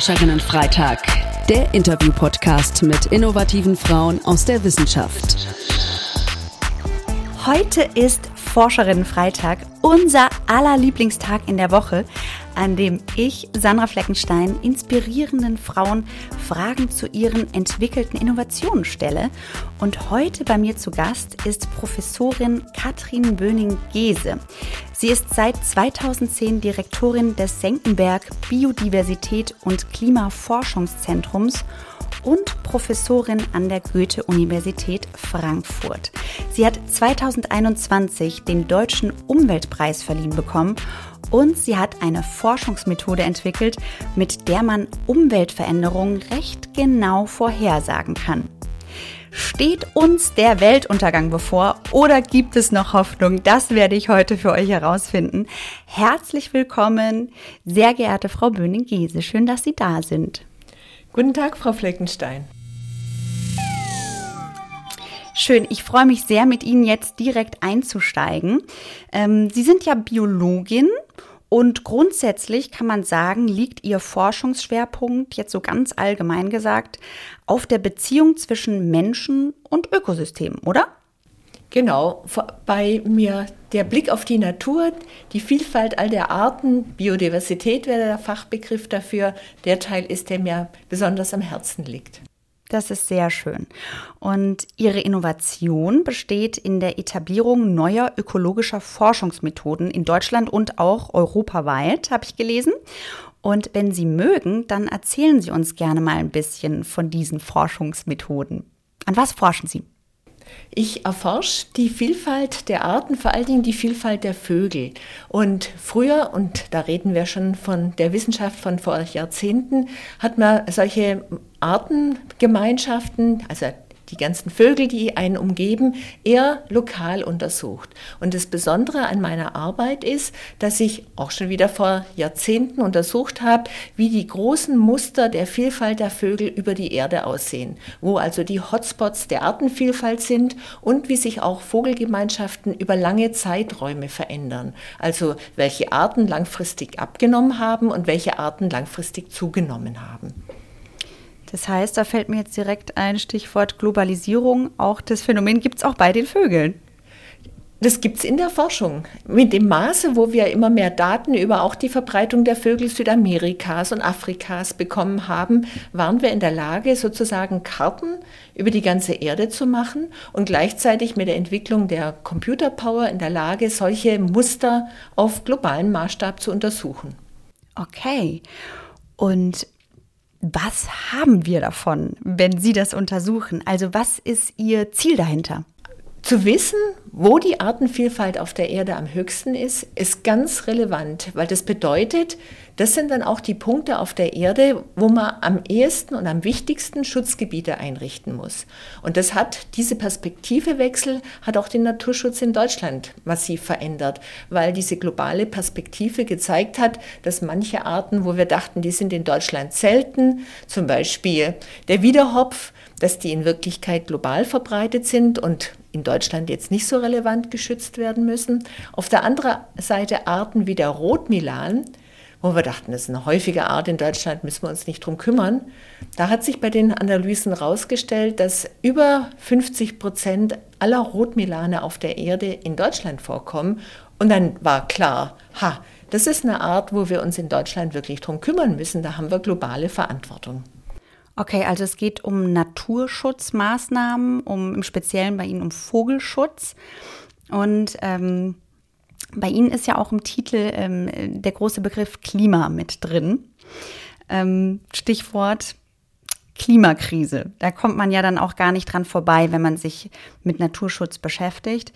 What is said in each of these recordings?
Forscherinnen-Freitag, der Interview-Podcast mit innovativen Frauen aus der Wissenschaft. Heute ist Forscherinnen-Freitag, unser aller Lieblingstag in der Woche, an dem ich, Sandra Fleckenstein, inspirierenden Frauen Fragen zu ihren entwickelten Innovationen stelle. Und heute bei mir zu Gast ist Professorin Katrin Böning-Gese. Sie ist seit 2010 Direktorin des Senckenberg Biodiversität und Klimaforschungszentrums und Professorin an der Goethe-Universität Frankfurt. Sie hat 2021 den Deutschen Umweltpreis verliehen bekommen und sie hat eine Forschungsmethode entwickelt, mit der man Umweltveränderungen recht genau vorhersagen kann. Steht uns der Weltuntergang bevor oder gibt es noch Hoffnung? Das werde ich heute für euch herausfinden. Herzlich willkommen, sehr geehrte Frau Böning-Giese. Schön, dass Sie da sind. Guten Tag, Frau Fleckenstein. Schön, ich freue mich sehr, mit Ihnen jetzt direkt einzusteigen. Ähm, Sie sind ja Biologin und grundsätzlich kann man sagen, liegt Ihr Forschungsschwerpunkt, jetzt so ganz allgemein gesagt, auf der Beziehung zwischen Menschen und Ökosystemen, oder? Genau, bei mir der Blick auf die Natur, die Vielfalt all der Arten, Biodiversität wäre der Fachbegriff dafür, der Teil ist, der mir besonders am Herzen liegt. Das ist sehr schön. Und Ihre Innovation besteht in der Etablierung neuer ökologischer Forschungsmethoden in Deutschland und auch europaweit, habe ich gelesen. Und wenn Sie mögen, dann erzählen Sie uns gerne mal ein bisschen von diesen Forschungsmethoden. An was forschen Sie? Ich erforsche die Vielfalt der Arten, vor allen Dingen die Vielfalt der Vögel. Und früher, und da reden wir schon von der Wissenschaft von vor Jahrzehnten, hat man solche Artengemeinschaften, also die ganzen Vögel, die einen umgeben, eher lokal untersucht. Und das Besondere an meiner Arbeit ist, dass ich auch schon wieder vor Jahrzehnten untersucht habe, wie die großen Muster der Vielfalt der Vögel über die Erde aussehen, wo also die Hotspots der Artenvielfalt sind und wie sich auch Vogelgemeinschaften über lange Zeiträume verändern. Also welche Arten langfristig abgenommen haben und welche Arten langfristig zugenommen haben. Das heißt, da fällt mir jetzt direkt ein Stichwort Globalisierung. Auch das Phänomen gibt es auch bei den Vögeln. Das gibt es in der Forschung. Mit dem Maße, wo wir immer mehr Daten über auch die Verbreitung der Vögel Südamerikas und Afrikas bekommen haben, waren wir in der Lage, sozusagen Karten über die ganze Erde zu machen und gleichzeitig mit der Entwicklung der Computerpower in der Lage, solche Muster auf globalen Maßstab zu untersuchen. Okay. Und was haben wir davon, wenn Sie das untersuchen? Also was ist Ihr Ziel dahinter? Zu wissen, wo die Artenvielfalt auf der Erde am höchsten ist, ist ganz relevant, weil das bedeutet, das sind dann auch die Punkte auf der Erde, wo man am ehesten und am wichtigsten Schutzgebiete einrichten muss. Und das hat, diese Perspektivewechsel hat auch den Naturschutz in Deutschland massiv verändert, weil diese globale Perspektive gezeigt hat, dass manche Arten, wo wir dachten, die sind in Deutschland selten, zum Beispiel der Wiederhopf, dass die in Wirklichkeit global verbreitet sind und in Deutschland jetzt nicht so relevant geschützt werden müssen. Auf der anderen Seite Arten wie der Rotmilan, wo wir dachten, das ist eine häufige Art in Deutschland, müssen wir uns nicht drum kümmern. Da hat sich bei den Analysen herausgestellt, dass über 50 Prozent aller Rotmilane auf der Erde in Deutschland vorkommen. Und dann war klar, ha, das ist eine Art, wo wir uns in Deutschland wirklich drum kümmern müssen. Da haben wir globale Verantwortung. Okay, also es geht um Naturschutzmaßnahmen, um im Speziellen bei Ihnen um Vogelschutz. Und ähm, bei Ihnen ist ja auch im Titel ähm, der große Begriff Klima mit drin. Ähm, Stichwort Klimakrise. Da kommt man ja dann auch gar nicht dran vorbei, wenn man sich mit Naturschutz beschäftigt.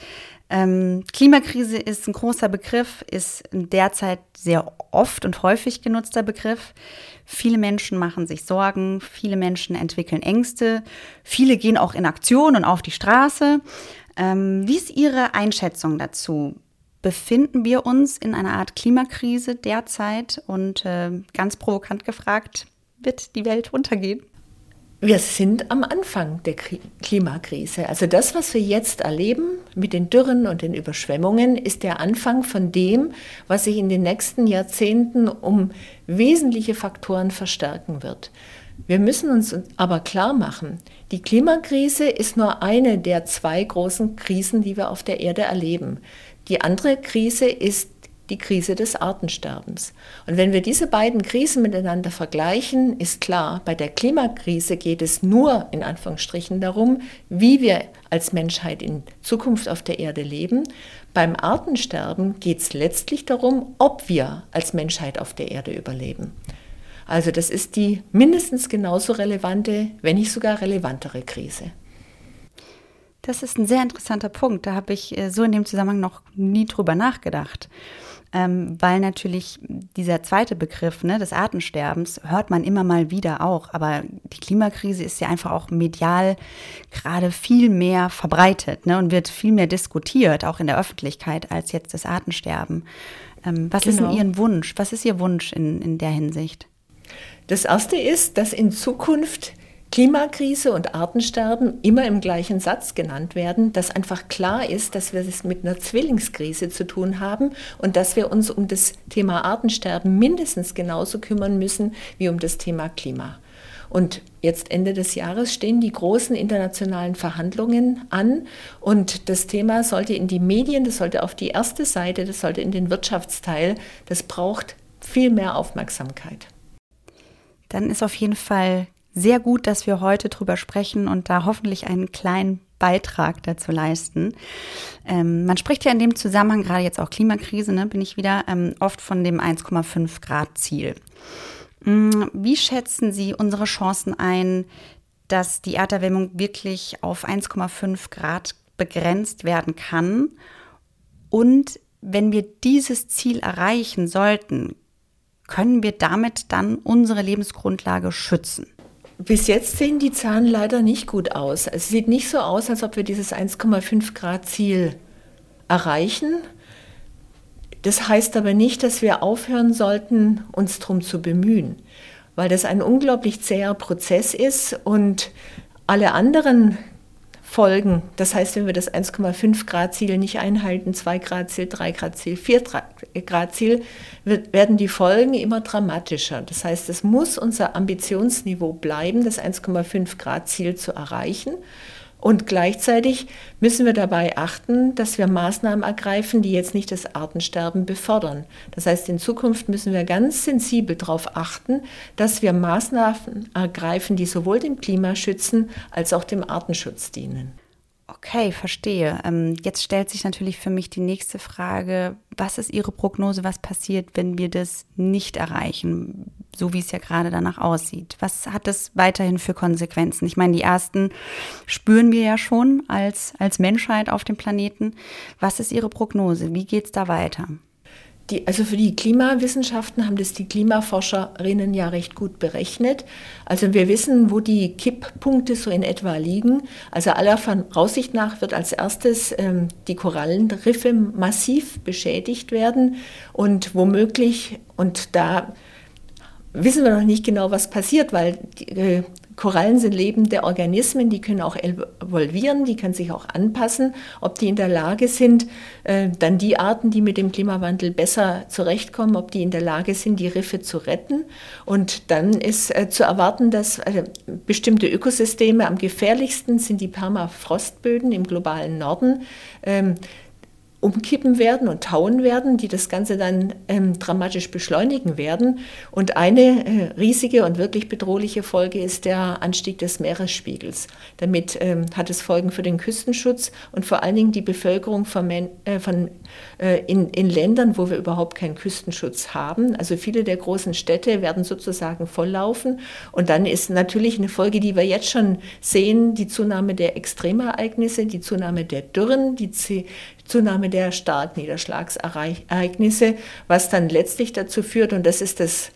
Ähm, Klimakrise ist ein großer Begriff, ist derzeit sehr oft und häufig genutzter Begriff. Viele Menschen machen sich Sorgen, viele Menschen entwickeln Ängste, viele gehen auch in Aktion und auf die Straße. Ähm, wie ist Ihre Einschätzung dazu? Befinden wir uns in einer Art Klimakrise derzeit? Und äh, ganz provokant gefragt, wird die Welt untergehen? Wir sind am Anfang der Klimakrise. Also das, was wir jetzt erleben, mit den Dürren und den Überschwemmungen ist der Anfang von dem, was sich in den nächsten Jahrzehnten um wesentliche Faktoren verstärken wird. Wir müssen uns aber klar machen, die Klimakrise ist nur eine der zwei großen Krisen, die wir auf der Erde erleben. Die andere Krise ist die Krise des Artensterbens. Und wenn wir diese beiden Krisen miteinander vergleichen, ist klar, bei der Klimakrise geht es nur in Anführungsstrichen darum, wie wir als Menschheit in Zukunft auf der Erde leben. Beim Artensterben geht es letztlich darum, ob wir als Menschheit auf der Erde überleben. Also das ist die mindestens genauso relevante, wenn nicht sogar relevantere Krise. Das ist ein sehr interessanter Punkt. Da habe ich äh, so in dem Zusammenhang noch nie drüber nachgedacht ähm, weil natürlich dieser zweite Begriff ne, des Artensterbens hört man immer mal wieder auch, aber die Klimakrise ist ja einfach auch medial gerade viel mehr verbreitet ne, und wird viel mehr diskutiert, auch in der Öffentlichkeit, als jetzt das Artensterben. Ähm, was genau. ist denn genau. Ihr Wunsch? Was ist Ihr Wunsch in, in der Hinsicht? Das erste ist, dass in Zukunft Klimakrise und Artensterben immer im gleichen Satz genannt werden, dass einfach klar ist, dass wir es mit einer Zwillingskrise zu tun haben und dass wir uns um das Thema Artensterben mindestens genauso kümmern müssen wie um das Thema Klima. Und jetzt Ende des Jahres stehen die großen internationalen Verhandlungen an und das Thema sollte in die Medien, das sollte auf die erste Seite, das sollte in den Wirtschaftsteil, das braucht viel mehr Aufmerksamkeit. Dann ist auf jeden Fall sehr gut, dass wir heute drüber sprechen und da hoffentlich einen kleinen Beitrag dazu leisten. Ähm, man spricht ja in dem Zusammenhang, gerade jetzt auch Klimakrise, ne, bin ich wieder, ähm, oft von dem 1,5 Grad Ziel. Mm, wie schätzen Sie unsere Chancen ein, dass die Erderwärmung wirklich auf 1,5 Grad begrenzt werden kann? Und wenn wir dieses Ziel erreichen sollten, können wir damit dann unsere Lebensgrundlage schützen? Bis jetzt sehen die Zahlen leider nicht gut aus. Es sieht nicht so aus, als ob wir dieses 1,5 Grad Ziel erreichen. Das heißt aber nicht, dass wir aufhören sollten, uns darum zu bemühen, weil das ein unglaublich zäher Prozess ist und alle anderen Folgen. Das heißt, wenn wir das 1,5 Grad Ziel nicht einhalten, 2 Grad Ziel, 3 Grad Ziel, 4 Grad Ziel, werden die Folgen immer dramatischer. Das heißt, es muss unser Ambitionsniveau bleiben, das 1,5 Grad Ziel zu erreichen. Und gleichzeitig müssen wir dabei achten, dass wir Maßnahmen ergreifen, die jetzt nicht das Artensterben befördern. Das heißt, in Zukunft müssen wir ganz sensibel darauf achten, dass wir Maßnahmen ergreifen, die sowohl dem Klima schützen als auch dem Artenschutz dienen. Okay, verstehe. Ähm, jetzt stellt sich natürlich für mich die nächste Frage, was ist Ihre Prognose, was passiert, wenn wir das nicht erreichen, so wie es ja gerade danach aussieht? Was hat das weiterhin für Konsequenzen? Ich meine, die ersten spüren wir ja schon als, als Menschheit auf dem Planeten. Was ist Ihre Prognose? Wie geht es da weiter? Die, also für die Klimawissenschaften haben das die Klimaforscherinnen ja recht gut berechnet. Also wir wissen, wo die Kipppunkte so in etwa liegen. Also aller Voraussicht nach wird als erstes ähm, die Korallenriffe massiv beschädigt werden und womöglich, und da wissen wir noch nicht genau, was passiert, weil die, äh, Korallen sind lebende Organismen, die können auch evolvieren, die können sich auch anpassen. Ob die in der Lage sind, äh, dann die Arten, die mit dem Klimawandel besser zurechtkommen, ob die in der Lage sind, die Riffe zu retten. Und dann ist äh, zu erwarten, dass bestimmte Ökosysteme am gefährlichsten sind die Permafrostböden im globalen Norden. Ähm, umkippen werden und tauen werden, die das Ganze dann ähm, dramatisch beschleunigen werden. Und eine äh, riesige und wirklich bedrohliche Folge ist der Anstieg des Meeresspiegels. Damit ähm, hat es Folgen für den Küstenschutz und vor allen Dingen die Bevölkerung von, äh, von äh, in, in Ländern, wo wir überhaupt keinen Küstenschutz haben. Also viele der großen Städte werden sozusagen volllaufen. Und dann ist natürlich eine Folge, die wir jetzt schon sehen, die Zunahme der Extremereignisse, die Zunahme der Dürren, die Zunahme der Starkniederschlagsereignisse, was dann letztlich dazu führt, und das ist das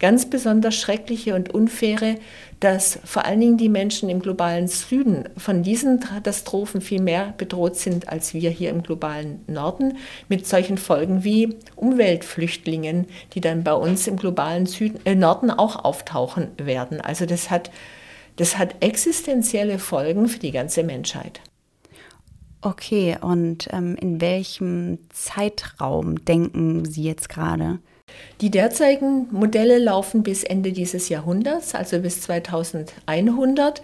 ganz besonders Schreckliche und Unfaire, dass vor allen Dingen die Menschen im globalen Süden von diesen Katastrophen viel mehr bedroht sind als wir hier im globalen Norden, mit solchen Folgen wie Umweltflüchtlingen, die dann bei uns im globalen Süden, äh, Norden auch auftauchen werden. Also das hat, das hat existenzielle Folgen für die ganze Menschheit. Okay, und ähm, in welchem Zeitraum denken Sie jetzt gerade? Die derzeitigen Modelle laufen bis Ende dieses Jahrhunderts, also bis 2100.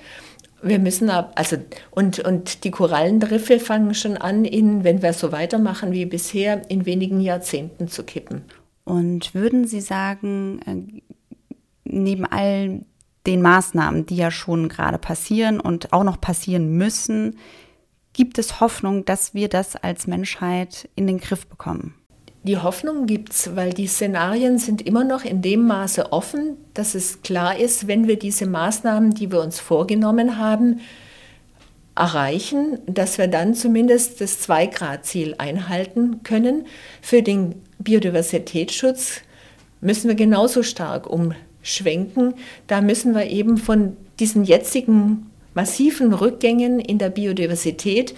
Wir müssen ab, also und, und die Korallenriffe fangen schon an, in, wenn wir so weitermachen wie bisher, in wenigen Jahrzehnten zu kippen. Und würden Sie sagen, äh, neben all den Maßnahmen, die ja schon gerade passieren und auch noch passieren müssen, gibt es Hoffnung, dass wir das als Menschheit in den Griff bekommen? Die Hoffnung gibt es, weil die Szenarien sind immer noch in dem Maße offen, dass es klar ist, wenn wir diese Maßnahmen, die wir uns vorgenommen haben, erreichen, dass wir dann zumindest das Zwei-Grad-Ziel einhalten können. Für den Biodiversitätsschutz müssen wir genauso stark umschwenken. Da müssen wir eben von diesen jetzigen massiven Rückgängen in der Biodiversität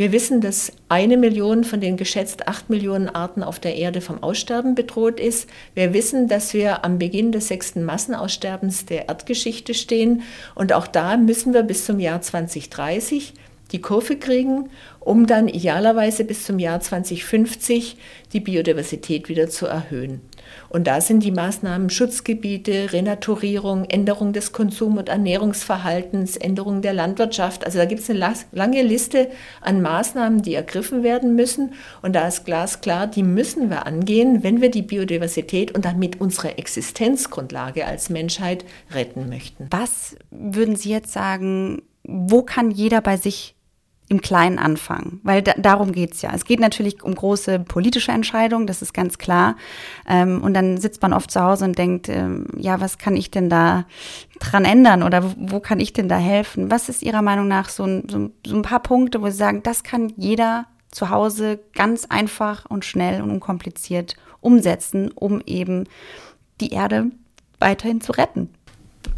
wir wissen, dass eine Million von den geschätzt acht Millionen Arten auf der Erde vom Aussterben bedroht ist. Wir wissen, dass wir am Beginn des sechsten Massenaussterbens der Erdgeschichte stehen. Und auch da müssen wir bis zum Jahr 2030 die Kurve kriegen, um dann idealerweise bis zum Jahr 2050 die Biodiversität wieder zu erhöhen. Und da sind die Maßnahmen Schutzgebiete, Renaturierung, Änderung des Konsum- und Ernährungsverhaltens, Änderung der Landwirtschaft. Also da gibt es eine lange Liste an Maßnahmen, die ergriffen werden müssen. Und da ist glasklar, die müssen wir angehen, wenn wir die Biodiversität und damit unsere Existenzgrundlage als Menschheit retten möchten. Was würden Sie jetzt sagen, wo kann jeder bei sich im Kleinen anfangen, weil da, darum geht's ja. Es geht natürlich um große politische Entscheidungen, das ist ganz klar. Ähm, und dann sitzt man oft zu Hause und denkt, ähm, ja, was kann ich denn da dran ändern oder wo, wo, kann ich denn da helfen? Was ist Ihrer Meinung nach so ein, so, so ein paar Punkte, wo Sie sagen, das kann jeder zu Hause ganz einfach und schnell und unkompliziert umsetzen, um eben die Erde weiterhin zu retten?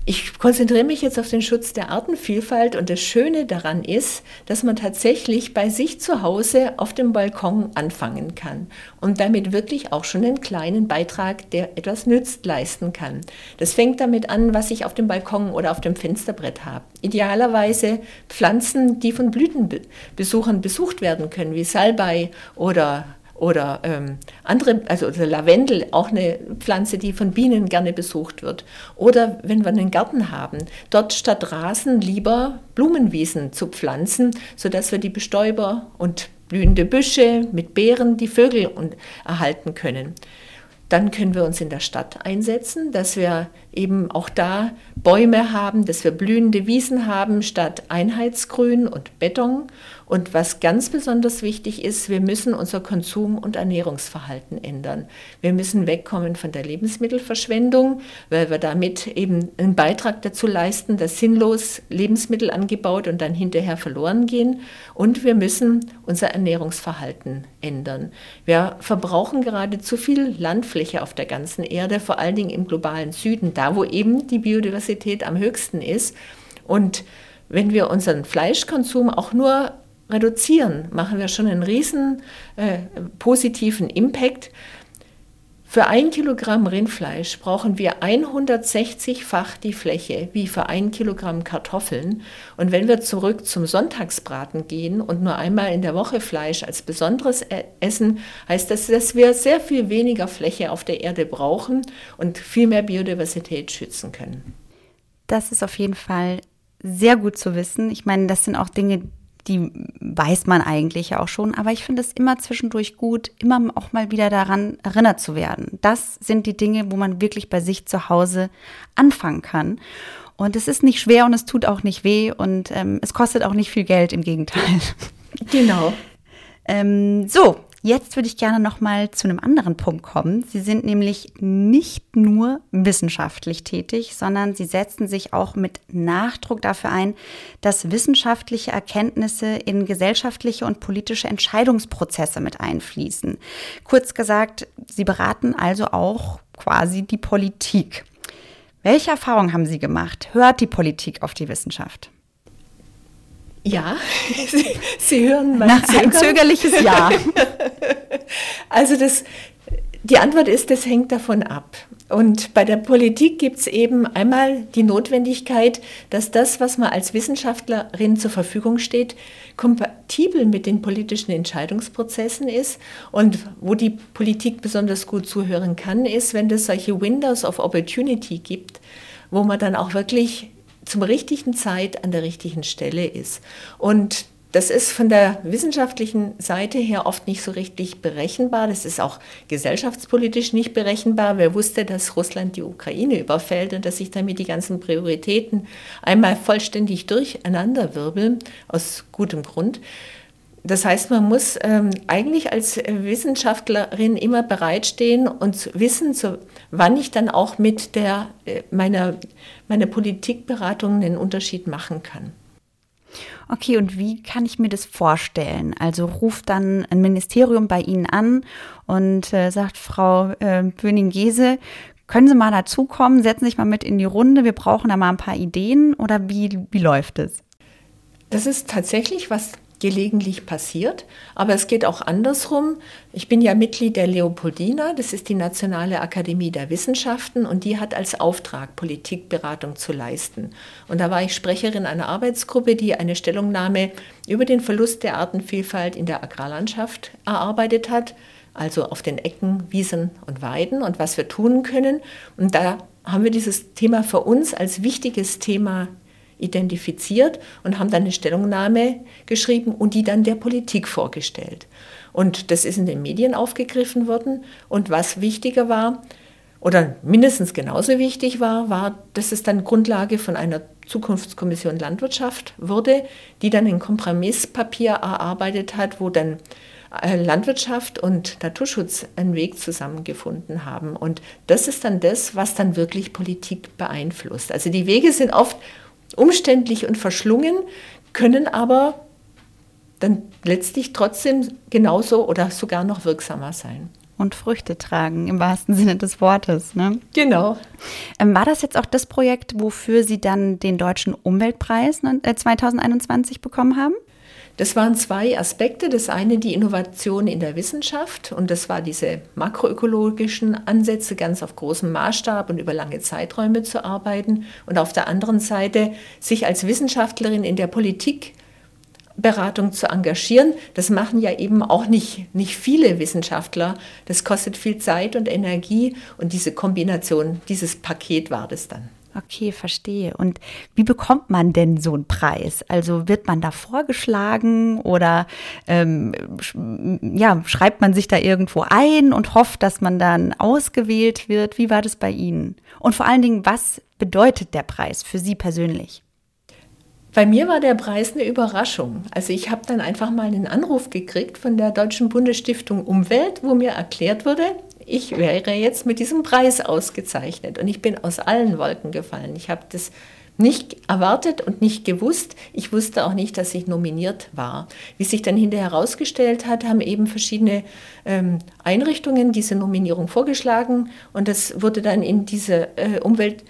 Ich konzentriere mich jetzt auf den Schutz der Artenvielfalt und das Schöne daran ist, dass man tatsächlich bei sich zu Hause auf dem Balkon anfangen kann und damit wirklich auch schon einen kleinen Beitrag, der etwas nützt, leisten kann. Das fängt damit an, was ich auf dem Balkon oder auf dem Fensterbrett habe. Idealerweise Pflanzen, die von Blütenbesuchern besucht werden können, wie Salbei oder oder ähm, andere, also Lavendel, auch eine Pflanze, die von Bienen gerne besucht wird. Oder wenn wir einen Garten haben, dort statt Rasen lieber Blumenwiesen zu pflanzen, sodass wir die Bestäuber und blühende Büsche mit Beeren die Vögel erhalten können. Dann können wir uns in der Stadt einsetzen, dass wir eben auch da Bäume haben, dass wir blühende Wiesen haben statt Einheitsgrün und Beton und was ganz besonders wichtig ist, wir müssen unser Konsum- und Ernährungsverhalten ändern. Wir müssen wegkommen von der Lebensmittelverschwendung, weil wir damit eben einen Beitrag dazu leisten, dass sinnlos Lebensmittel angebaut und dann hinterher verloren gehen. Und wir müssen unser Ernährungsverhalten ändern. Wir verbrauchen gerade zu viel Landfläche auf der ganzen Erde, vor allen Dingen im globalen Süden, da wo eben die Biodiversität am höchsten ist. Und wenn wir unseren Fleischkonsum auch nur reduzieren, machen wir schon einen riesen äh, positiven Impact. Für ein Kilogramm Rindfleisch brauchen wir 160-fach die Fläche wie für ein Kilogramm Kartoffeln. Und wenn wir zurück zum Sonntagsbraten gehen und nur einmal in der Woche Fleisch als Besonderes e-, essen, heißt das, dass wir sehr viel weniger Fläche auf der Erde brauchen und viel mehr Biodiversität schützen können. Das ist auf jeden Fall sehr gut zu wissen. Ich meine, das sind auch Dinge, die weiß man eigentlich ja auch schon, aber ich finde es immer zwischendurch gut, immer auch mal wieder daran erinnert zu werden. Das sind die Dinge, wo man wirklich bei sich zu Hause anfangen kann. Und es ist nicht schwer und es tut auch nicht weh und ähm, es kostet auch nicht viel Geld, im Gegenteil. Genau. ähm, so, Jetzt würde ich gerne noch mal zu einem anderen Punkt kommen. Sie sind nämlich nicht nur wissenschaftlich tätig, sondern Sie setzen sich auch mit Nachdruck dafür ein, dass wissenschaftliche Erkenntnisse in gesellschaftliche und politische Entscheidungsprozesse mit einfließen. Kurz gesagt, Sie beraten also auch quasi die Politik. Welche Erfahrungen haben Sie gemacht? Hört die Politik auf die Wissenschaft? Ja, Sie, Sie hören mein Nach Zögern. ein zögerliches Ja. also das, die Antwort ist, das hängt davon ab. Und bei der Politik gibt es eben einmal die Notwendigkeit, dass das, was man als Wissenschaftlerin zur Verfügung steht, kompatibel mit den politischen Entscheidungsprozessen ist. Und wo die Politik besonders gut zuhören kann, ist, wenn es solche Windows of Opportunity gibt, wo man dann auch wirklich zum richtigen Zeit an der richtigen Stelle ist. Und das ist von der wissenschaftlichen Seite her oft nicht so richtig berechenbar. Das ist auch gesellschaftspolitisch nicht berechenbar. Wer wusste, dass Russland die Ukraine überfällt und dass sich damit die ganzen Prioritäten einmal vollständig durcheinanderwirbeln, aus gutem Grund. Das heißt, man muss ähm, eigentlich als Wissenschaftlerin immer bereitstehen und wissen, so, wann ich dann auch mit der, äh, meiner, meiner Politikberatung einen Unterschied machen kann. Okay, und wie kann ich mir das vorstellen? Also ruft dann ein Ministerium bei Ihnen an und äh, sagt, Frau äh, Böning-Gese, können Sie mal dazukommen, setzen Sie sich mal mit in die Runde, wir brauchen da mal ein paar Ideen oder wie, wie läuft es? Das ist tatsächlich was gelegentlich passiert. Aber es geht auch andersrum. Ich bin ja Mitglied der Leopoldina, das ist die Nationale Akademie der Wissenschaften und die hat als Auftrag, Politikberatung zu leisten. Und da war ich Sprecherin einer Arbeitsgruppe, die eine Stellungnahme über den Verlust der Artenvielfalt in der Agrarlandschaft erarbeitet hat, also auf den Ecken, Wiesen und Weiden und was wir tun können. Und da haben wir dieses Thema für uns als wichtiges Thema identifiziert und haben dann eine Stellungnahme geschrieben und die dann der Politik vorgestellt. Und das ist in den Medien aufgegriffen worden. Und was wichtiger war, oder mindestens genauso wichtig war, war, dass es dann Grundlage von einer Zukunftskommission Landwirtschaft wurde, die dann ein Kompromisspapier erarbeitet hat, wo dann äh, Landwirtschaft und Naturschutz einen Weg zusammengefunden haben. Und das ist dann das, was dann wirklich Politik beeinflusst. Also die Wege sind oft umständlich und verschlungen, können aber dann letztlich trotzdem genauso oder sogar noch wirksamer sein. Und Früchte tragen, im wahrsten Sinne des Wortes. Ne? Genau. Ähm, war das jetzt auch das Projekt, wofür Sie dann den Deutschen Umweltpreis 2021 äh, bekommen haben? Das waren zwei Aspekte. Das eine die Innovation in der Wissenschaft und das war diese makroökologischen Ansätze, ganz auf großem Maßstab und über lange Zeiträume zu arbeiten. Und auf der anderen Seite sich als Wissenschaftlerin in der Politik Beratung zu engagieren. Das machen ja eben auch nicht, nicht viele Wissenschaftler. Das kostet viel Zeit und Energie und diese Kombination, dieses Paket war das dann. Okay, verstehe. Und wie bekommt man denn so einen Preis? Also wird man da vorgeschlagen oder ähm, sch ja, schreibt man sich da irgendwo ein und hofft, dass man dann ausgewählt wird? Wie war das bei Ihnen? Und vor allen Dingen, was bedeutet der Preis für Sie persönlich? Bei mir war der Preis eine Überraschung. Also ich habe dann einfach mal einen Anruf gekriegt von der Deutschen Bundesstiftung Umwelt, wo mir erklärt wurde, ich wäre jetzt mit diesem Preis ausgezeichnet. Und ich bin aus allen Wolken gefallen. Ich habe das nicht erwartet und nicht gewusst. Ich wusste auch nicht, dass ich nominiert war. Wie sich dann hinterher herausgestellt hat, haben eben verschiedene ähm, Einrichtungen diese Nominierung vorgeschlagen und das wurde dann in diese äh, Umwelt,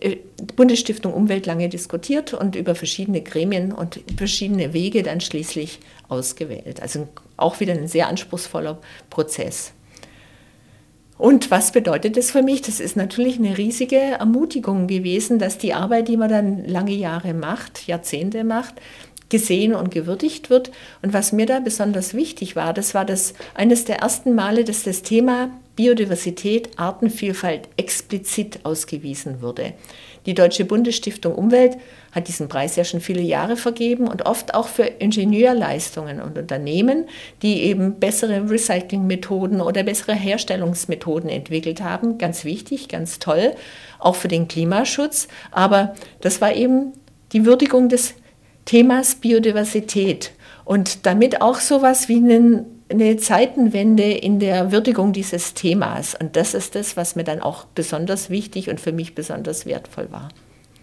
äh, Bundesstiftung Umwelt lange diskutiert und über verschiedene Gremien und verschiedene Wege dann schließlich ausgewählt. Also auch wieder ein sehr anspruchsvoller Prozess. Und was bedeutet das für mich? Das ist natürlich eine riesige Ermutigung gewesen, dass die Arbeit, die man dann lange Jahre macht, Jahrzehnte macht, gesehen und gewürdigt wird. Und was mir da besonders wichtig war, das war das eines der ersten Male, dass das Thema Biodiversität, Artenvielfalt explizit ausgewiesen wurde. Die Deutsche Bundesstiftung Umwelt hat diesen Preis ja schon viele Jahre vergeben und oft auch für Ingenieurleistungen und Unternehmen, die eben bessere Recyclingmethoden oder bessere Herstellungsmethoden entwickelt haben. Ganz wichtig, ganz toll, auch für den Klimaschutz. Aber das war eben die Würdigung des Themas Biodiversität und damit auch sowas wie einen eine Zeitenwende in der Würdigung dieses Themas. Und das ist das, was mir dann auch besonders wichtig und für mich besonders wertvoll war.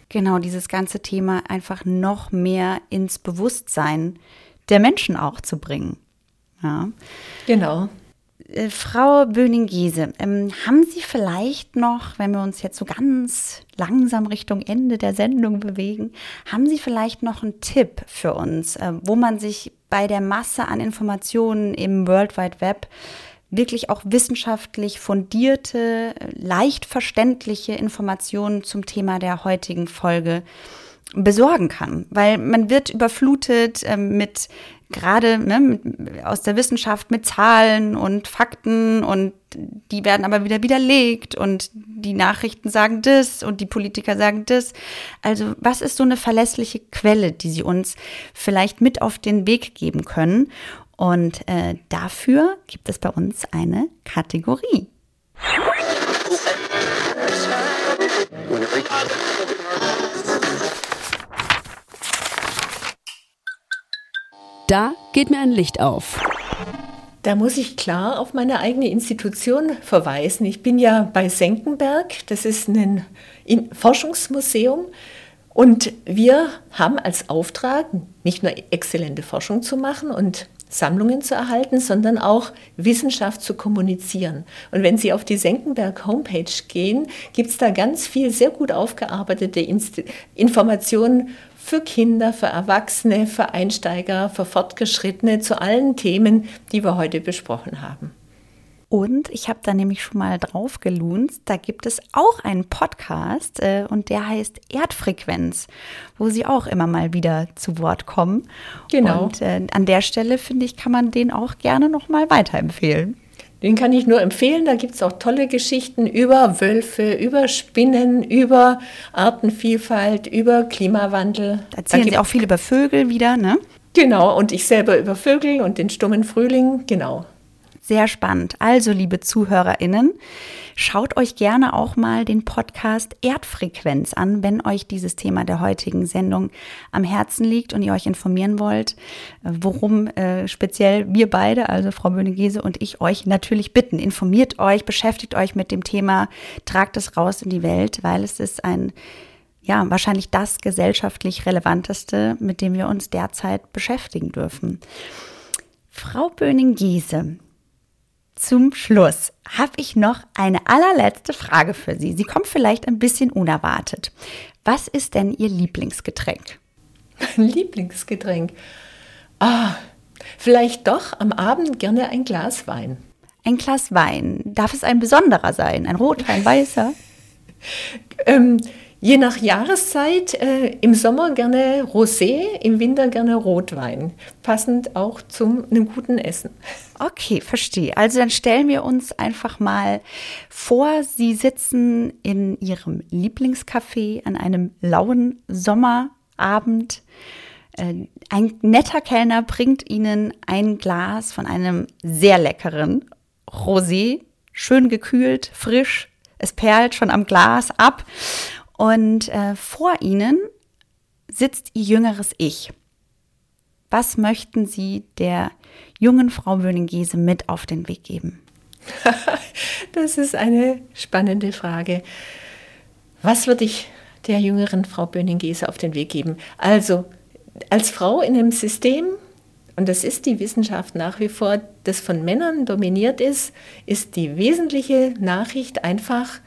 Genau, dieses ganze Thema einfach noch mehr ins Bewusstsein der Menschen auch zu bringen. Ja. Genau. Äh, Frau Böning-Giese, ähm, haben Sie vielleicht noch, wenn wir uns jetzt so ganz langsam Richtung Ende der Sendung bewegen, haben Sie vielleicht noch einen Tipp für uns, äh, wo man sich bei der Masse an Informationen im World Wide Web wirklich auch wissenschaftlich fundierte, leicht verständliche Informationen zum Thema der heutigen Folge besorgen kann, weil man wird überflutet äh, mit gerade ne, aus der Wissenschaft mit Zahlen und Fakten und die werden aber wieder widerlegt und die Nachrichten sagen das und die Politiker sagen das. Also was ist so eine verlässliche Quelle, die sie uns vielleicht mit auf den Weg geben können? Und äh, dafür gibt es bei uns eine Kategorie. Da geht mir ein Licht auf. Da muss ich klar auf meine eigene Institution verweisen. Ich bin ja bei Senckenberg, das ist ein Forschungsmuseum. Und wir haben als Auftrag, nicht nur exzellente Forschung zu machen und Sammlungen zu erhalten, sondern auch Wissenschaft zu kommunizieren. Und wenn Sie auf die Senckenberg Homepage gehen, gibt es da ganz viel sehr gut aufgearbeitete Informationen für Kinder, für Erwachsene, für Einsteiger, für Fortgeschrittene zu allen Themen, die wir heute besprochen haben. Und ich habe da nämlich schon mal drauf gelunzt. Da gibt es auch einen Podcast äh, und der heißt Erdfrequenz, wo sie auch immer mal wieder zu Wort kommen. Genau. Und äh, an der Stelle finde ich, kann man den auch gerne noch mal weiterempfehlen. Den kann ich nur empfehlen. Da gibt es auch tolle Geschichten über Wölfe, über Spinnen, über Artenvielfalt, über Klimawandel. Da erzählen da Sie auch viel über Vögel wieder, ne? Genau, und ich selber über Vögel und den stummen Frühling, genau. Sehr spannend. Also, liebe ZuhörerInnen, Schaut euch gerne auch mal den Podcast Erdfrequenz an, wenn euch dieses Thema der heutigen Sendung am Herzen liegt und ihr euch informieren wollt, worum äh, speziell wir beide, also Frau Böhne-Gese und ich, euch natürlich bitten. Informiert euch, beschäftigt euch mit dem Thema, tragt es raus in die Welt, weil es ist ein ja, wahrscheinlich das gesellschaftlich relevanteste, mit dem wir uns derzeit beschäftigen dürfen. Frau Böning-Giese, zum Schluss habe ich noch eine allerletzte Frage für Sie. Sie kommt vielleicht ein bisschen unerwartet. Was ist denn Ihr Lieblingsgetränk? Mein Lieblingsgetränk? Ah, vielleicht doch am Abend gerne ein Glas Wein. Ein Glas Wein. Darf es ein besonderer sein? Ein Rotwein, weißer? ähm, Je nach Jahreszeit, äh, im Sommer gerne Rosé, im Winter gerne Rotwein. Passend auch zum einem guten Essen. Okay, verstehe. Also dann stellen wir uns einfach mal vor, Sie sitzen in Ihrem Lieblingscafé an einem lauen Sommerabend. Äh, ein netter Kellner bringt Ihnen ein Glas von einem sehr leckeren Rosé, schön gekühlt, frisch. Es perlt schon am Glas ab und äh, vor ihnen sitzt ihr jüngeres Ich. Was möchten Sie der jungen Frau Wöning-Giese mit auf den Weg geben? das ist eine spannende Frage. Was würde ich der jüngeren Frau Böning-Giese auf den Weg geben? Also, als Frau in einem System, und das ist die Wissenschaft nach wie vor, das von Männern dominiert ist, ist die wesentliche Nachricht einfach,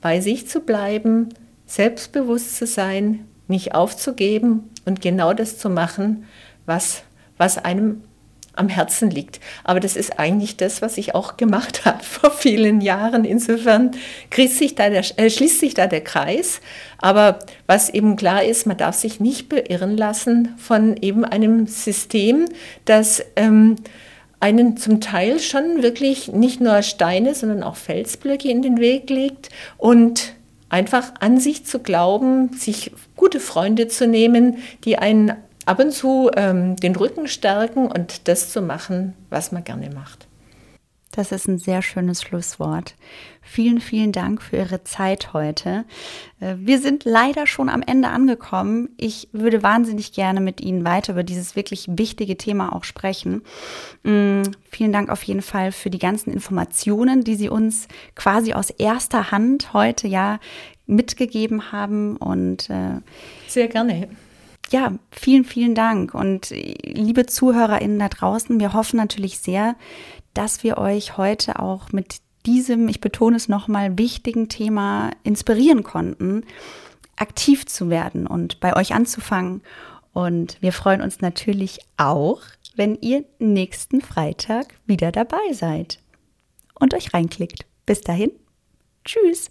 bei sich zu bleiben, selbstbewusst zu sein, nicht aufzugeben und genau das zu machen, was, was einem am Herzen liegt. Aber das ist eigentlich das, was ich auch gemacht habe vor vielen Jahren. Insofern sich der, äh, schließt sich da der Kreis. Aber was eben klar ist, man darf sich nicht beirren lassen von eben einem System, das ähm, einen zum Teil schon wirklich nicht nur Steine, sondern auch Felsblöcke in den Weg legt und einfach an sich zu glauben, sich gute Freunde zu nehmen, die einen ab und zu ähm, den Rücken stärken und das zu machen, was man gerne macht. Das ist ein sehr schönes Schlusswort. Vielen, vielen Dank für Ihre Zeit heute. Äh, wir sind leider schon am Ende angekommen. Ich würde wahnsinnig gerne mit Ihnen weiter über dieses wirklich wichtige Thema auch sprechen. Mm, vielen Dank auf jeden Fall für die ganzen Informationen, die Sie uns quasi aus erster Hand heute ja mitgegeben haben und äh, sehr gerne ja, vielen, vielen Dank. Und äh, liebe ZuhörerInnen da draußen, wir hoffen natürlich sehr, dass wir euch heute auch mit diesem, ich betone es nochmal, wichtigen Thema inspirieren konnten, aktiv zu werden und bei euch anzufangen. Und wir freuen uns natürlich auch, wenn ihr nächsten Freitag wieder dabei seid. und euch reinklickt. Bis dahin, tschüss.